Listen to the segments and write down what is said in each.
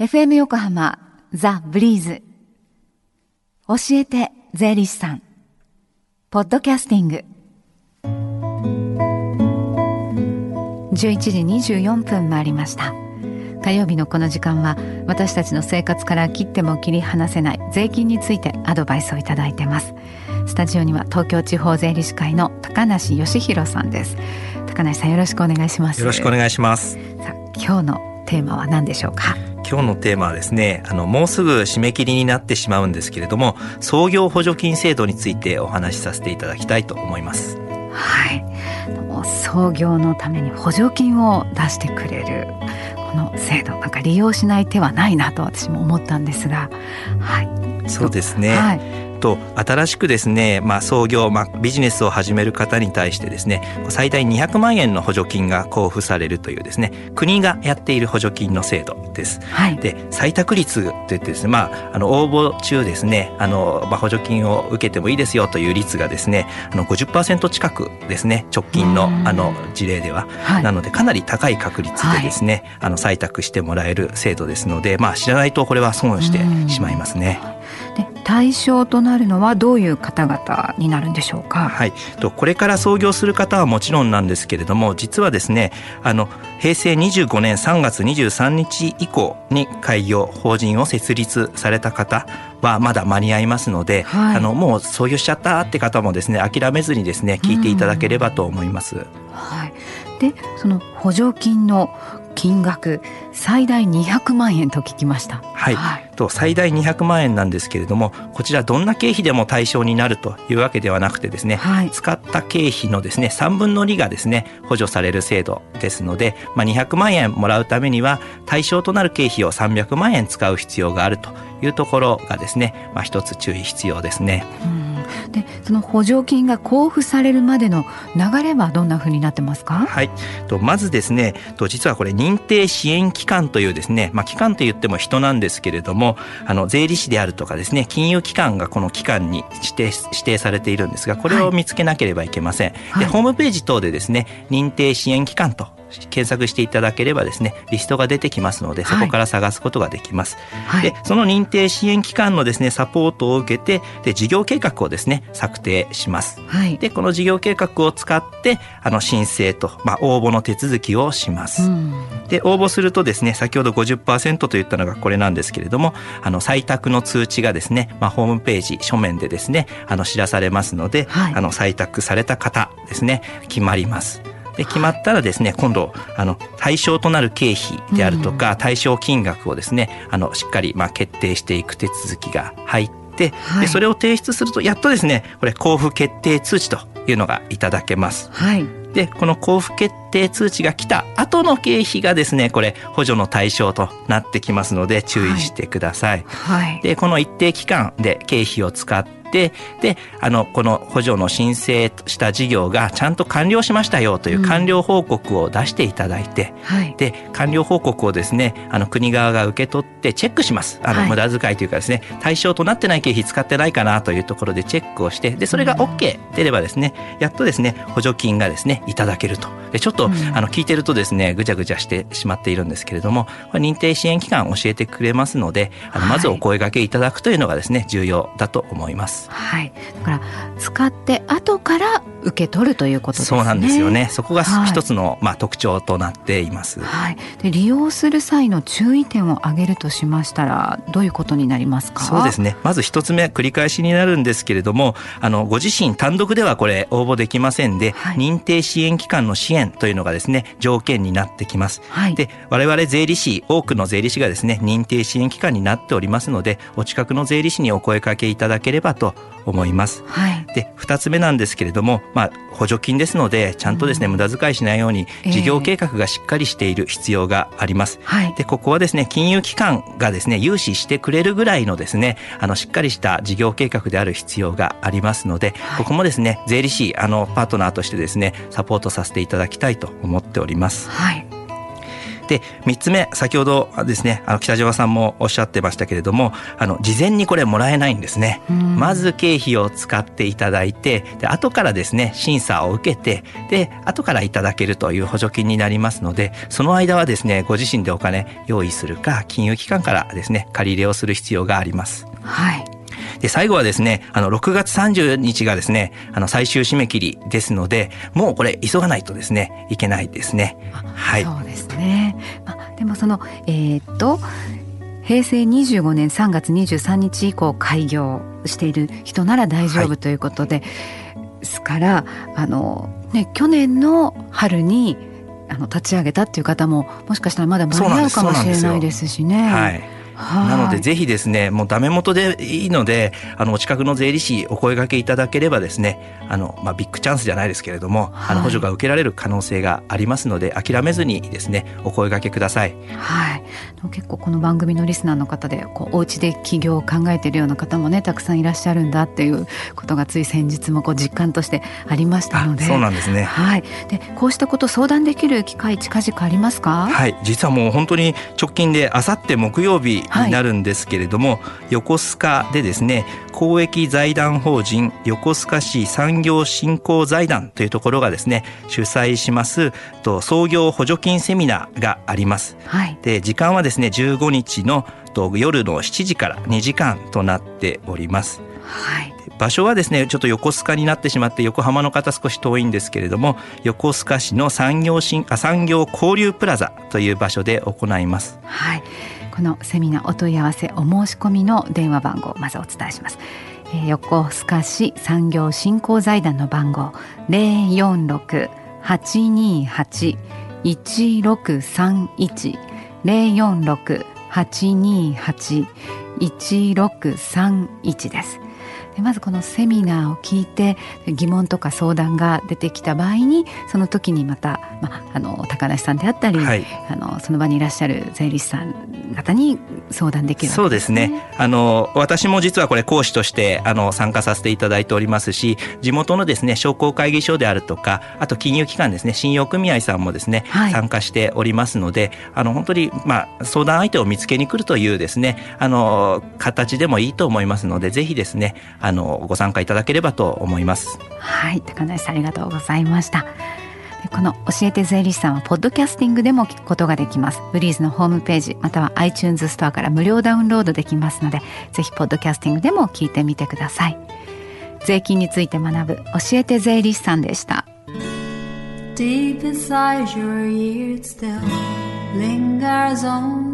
FM 横浜ザ・ブリーズ。教えて税理士さん。ポッドキャスティング。11時24分回りました。火曜日のこの時間は私たちの生活から切っても切り離せない税金についてアドバイスをいただいてます。スタジオには東京地方税理士会の高梨義弘さんです。高梨さんよろしくお願いします。よろしくお願いします。さあ今日のテーマは何でしょうか？今日のテーマはですねあのもうすぐ締め切りになってしまうんですけれども創業補助金制度についてお話しさせていただきたいと思います。はい。創業のために補助金を出してくれるこの制度なんか利用しない手はないなと私も思ったんですが。はい。そうですね、はいと新しくですね、まあ、創業、まあ、ビジネスを始める方に対してですね最大200万円の補助金が交付されるというですね国がやっている補助金の制度です。はい、で採択率といってですね、まあ、あの応募中ですねあの、まあ、補助金を受けてもいいですよという率がですねあの50%近くですね直近のあの事例では、はい、なのでかなり高い確率でですね、はい、あの採択してもらえる制度ですので、まあ、知らないとこれは損してしまいますね。で対象となるのはどういう方々になるんでしょうか？はい、とこれから創業する方はもちろんなんですけれども実はですねあの平成25年3月23日以降に開業法人を設立された方はまだ間に合いますので、はい、あのもう創業しちゃったって方もですね諦めずにですね聞いていただければと思います。はい、でその補助金の金額最大200万円と聞きました。はい、はい、と最大200万円なんですけれどもこちらどんな経費でも対象になるというわけではなくてですね、はい、使った経費のですね3分の2がですね補助される制度ですので、まあ、200万円もらうためには対象となる経費を300万円使う必要があるというところがですね、まあ、一つ注意必要ですね。うんでその補助金が交付されるまでの流れはどんなふうになってますか？はい。とまずですねと実はこれ認定支援機関というですね、まあ、機関といっても人なんですけれどもあの税理士であるとかですね金融機関がこの機関に指定指定されているんですがこれを見つけなければいけません。はい、でホームページ等でですね認定支援機関と検索していただければですねリストが出てきますのでそこから探すことができます。はい、でその認定支援機関のですねサポートを受けてで事業計画をですね策定します。はい、でこの事業計画を使ってあの申請と、まあ、応募の手続きをします。うん、で応募するとですね先ほど50%と言ったのがこれなんですけれどもあの採択の通知がですね、まあ、ホームページ書面でですねあの知らされますので、はい、あの採択された方ですね決まります。で決まったらですね今度あの対象となる経費であるとか、対象金額をですねあのしっかりまあ決定していく手続きが入って、はい、でそれを提出するとやっとですねこれ交付決定通知というのがいただけます。はい。でこの交付決定通知が来た後の経費がですねこれ補助の対象となってきますので注意してください。はい、でこの一定期間で経費を使っててであのこの補助の申請した事業がちゃんと完了しましたよという完了報告を出していただいて、うんはい、で完了報告をですねあの国側が受け取ってチェックします。あの、無駄遣いというかですね対象となってない経費使ってないかなというところでチェックをしてでそれが OK 出ればですねやっとですね補助金がですねいただけると。でちょっと、うん、あの聞いてるとですねぐちゃぐちゃしてしまっているんですけれどもこれ認定支援機関教えてくれますのであのまずお声掛けいただくというのがですね重要だと思います。はい、だから使って後から受け取るということですね。そうなんですよね。そこが一つの、はい、まあ特徴となっています。はい。で利用する際の注意点を挙げるとしましたらどういうことになりますか？そうですね。まず一つ目繰り返しになるんですけれども、あのご自身単独ではこれ応募できませんで、はい、認定支援機関の支援というのがですね条件になってきます。はい、で我々税理士多くの税理士がですね認定支援機関になっておりますので、お近くの税理士にお声かけいただければと思います。はい、で2つ目なんですけれども、まあ、補助金ですのでちゃんとですね、うん、無駄遣いしないように事業計画がしっかりしている必要があります。えー、でここはですね金融機関がですね融資してくれるぐらいのですねあのしっかりした事業計画である必要がありますので、はい、ここもですね税理士あのパートナーとしてですねサポートさせていただきたいと思っております。はいで3つ目先ほどですねあの北島さんもおっしゃってましたけれどもあの事前にこれもらえないんですね。まず経費を使っていただいてで後からですね審査を受けてで後からいただけるという補助金になりますのでその間はですねご自身でお金用意するか金融機関からですね借り入れをする必要があります。はいで、最後はですね、あの、6月30日がですね、あの、最終締め切りですので、もうこれ、急がないとですね、いけないですね。はい。そうですね。あでもその、えー、っと、平成25年3月23日以降開業している人なら大丈夫ということで、はい、ですからあの、ね、去年の春にあの立ち上げたっていう方ももしかしたらまだ間に合うかもしれないですしね。はいなのでぜひですねもうダメ元でいいのであのお近くの税理士お声掛けいただければですねあの、まあ、ビッグチャンスじゃないですけれども、はい、あの補助が受けられる可能性がありますので諦めずにですねお声掛けください。はい、結構この番組のリスナーの方でこうお家で起業を考えているような方もねたくさんいらっしゃるんだっていうことがつい先日もこう実感としてありましたので。そうなんですね。はい、でこうしたこと相談できる機会近々ありますか？はい。実はもう本当に直近であさって木曜日になるんですけれども、はい、横須賀でですね公益財団法人横須賀市産業振興財団というところがですね主催しますと創業補助金セミナーがあります。はい、で時間はですね15日のと夜の7時から2時間となっております。はい、場所はですねちょっと横須賀になってしまって横浜の方少し遠いんですけれども横須賀市の産業新あ産業交流プラザという場所で行います。はいこのセミナーお問い合わせお申し込みの電話番号をまずお伝えします。えー、横須賀市産業振興財団の番号零四六八二八一六三一零四六八二八一六三一です。でまずこのセミナーを聞いて疑問とか相談が出てきた場合にその時にまた、まあ、あの高梨さんであったり、はい、あのその場にいらっしゃる税理士さん方に相談できる、ね、そうですね。あの私も実はこれ講師としてあの参加させていただいておりますし地元のですね商工会議所であるとかあと金融機関ですね信用組合さんもですね、はい、参加しておりますのであの本当に、まあ、相談相手を見つけに来るというですねあの形でもいいと思いますのでぜひですねあのご参加いただければと思います。はい高梨さんありがとうございました。この教えて税理士さんはポッドキャスティングでも聞くことができます。ブリーズのホームページまたは iTunes ストアから無料ダウンロードできますのでぜひポッドキャスティングでも聞いてみてください。税金について学ぶ教えて税理士さんでした。Deep inside your ears still lingers on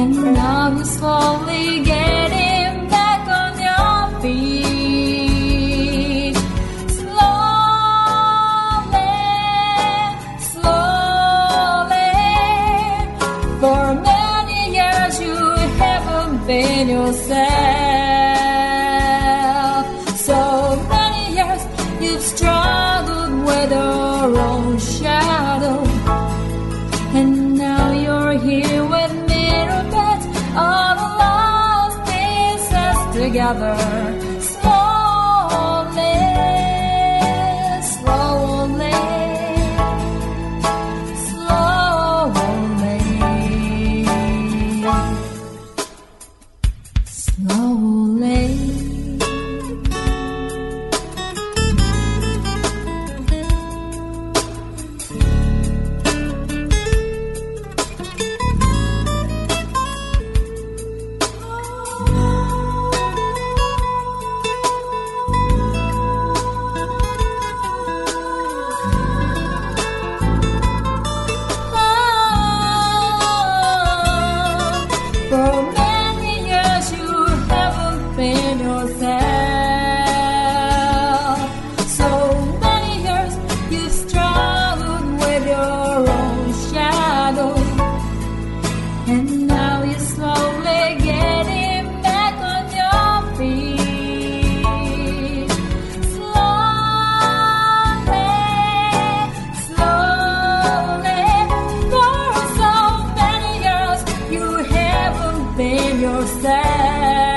And now you're slowly getting another. sad.